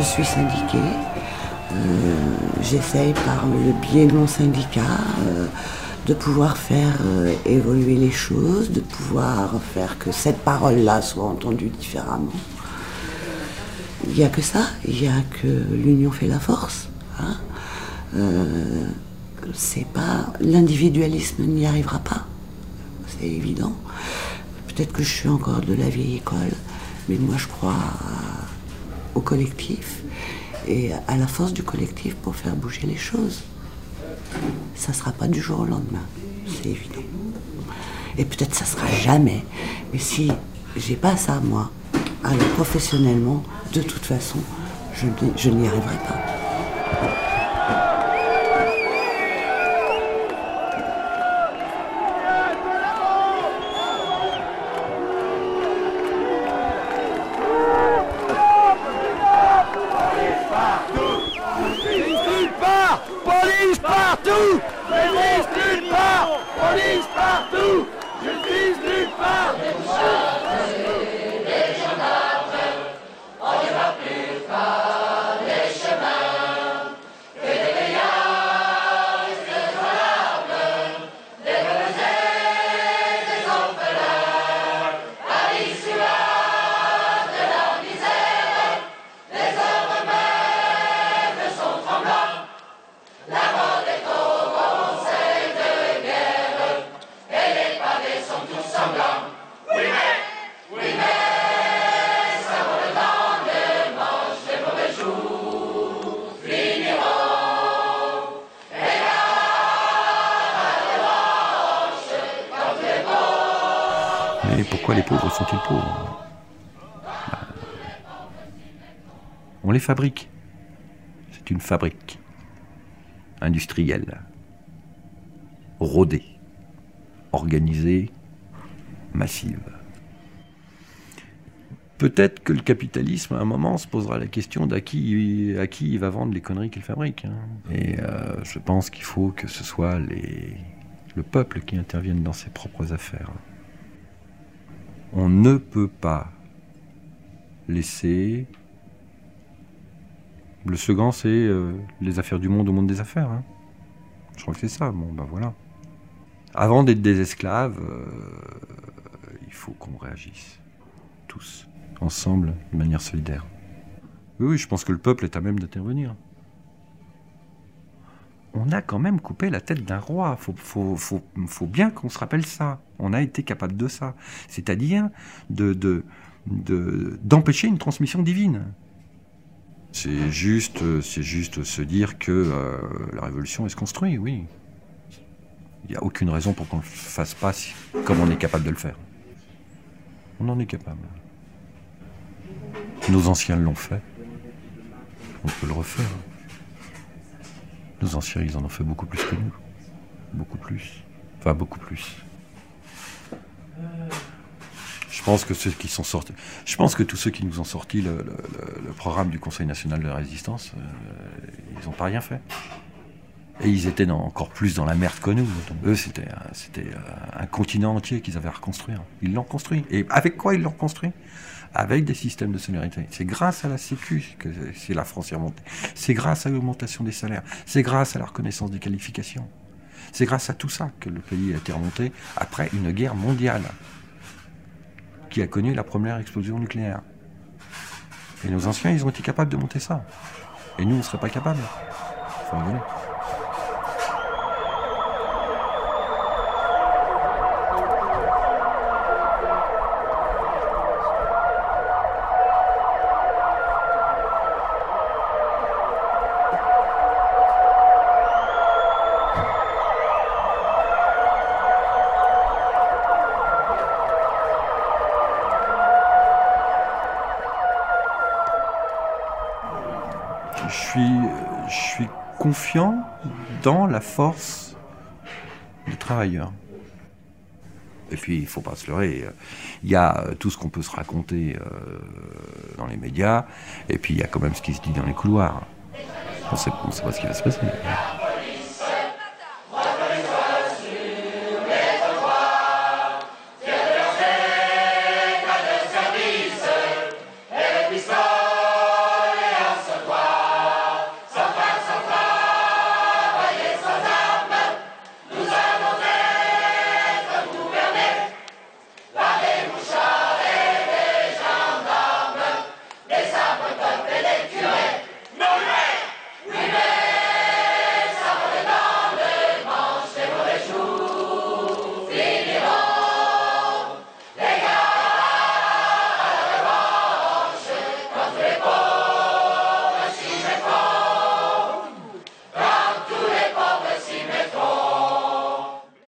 suis syndiquée. Euh, j'essaye par le biais de mon syndicat euh, de pouvoir faire euh, évoluer les choses, de pouvoir faire que cette parole-là soit entendue différemment. Il n'y a que ça, il n'y a que l'union fait la force. Hein. c'est pas l'individualisme n'y arrivera pas, c'est évident. Peut-être que je suis encore de la vieille école, mais moi je crois au collectif et à la force du collectif pour faire bouger les choses. Ça ne sera pas du jour au lendemain, c'est évident. Et peut-être ça sera jamais. Mais si j'ai pas ça moi, alors professionnellement, de toute façon, je n'y arriverai pas. Justice partout! Je Justice nulle part! Police partout! Je Justice nulle part! On les fabrique. C'est une fabrique industrielle, rodée, organisée, massive. Peut-être que le capitalisme, à un moment, se posera la question d'à qui, à qui il va vendre les conneries qu'il fabrique. Hein. Et euh, je pense qu'il faut que ce soit les, le peuple qui intervienne dans ses propres affaires. On ne peut pas laisser le second, c'est euh, les affaires du monde au monde des affaires. Hein. Je crois que c'est ça. Bon, ben voilà. Avant d'être des esclaves, euh, il faut qu'on réagisse. Tous. Ensemble, de manière solidaire. Oui, oui, je pense que le peuple est à même d'intervenir. On a quand même coupé la tête d'un roi. Faut, faut, bien qu'on se rappelle ça. On a été capable de ça. C'est-à-dire de, de, d'empêcher une transmission divine. C'est juste, c'est juste se dire que euh, la révolution est se construit, oui. Il n'y a aucune raison pour qu'on ne le fasse pas comme on est capable de le faire. On en est capable. Nos anciens l'ont fait. On peut le refaire. Nos anciens, ils en ont fait beaucoup plus que nous. Beaucoup plus. Enfin, beaucoup plus. Je pense que ceux qui sont sortis, je pense que tous ceux qui nous ont sorti le, programme du Conseil national de la résistance, euh, ils n'ont pas rien fait. Et ils étaient encore plus dans la merde que nous. eux, c'était euh, un continent entier qu'ils avaient à reconstruire. Ils l'ont construit. Et avec quoi ils l'ont construit Avec des systèmes de solidarité. C'est grâce à la Sécu que la France est remontée. C'est grâce à l'augmentation des salaires. C'est grâce à la reconnaissance des qualifications. C'est grâce à tout ça que le pays a été remonté après une guerre mondiale qui a connu la première explosion nucléaire. Et nos anciens, ils ont été capables de monter ça. Et nous, on ne serait pas capables. Faut rigoler. Confiant dans la force du travailleur. Et puis, il ne faut pas se leurrer. Il y a tout ce qu'on peut se raconter euh, dans les médias, et puis il y a quand même ce qui se dit dans les couloirs. On ne sait pas ce qui va se passer.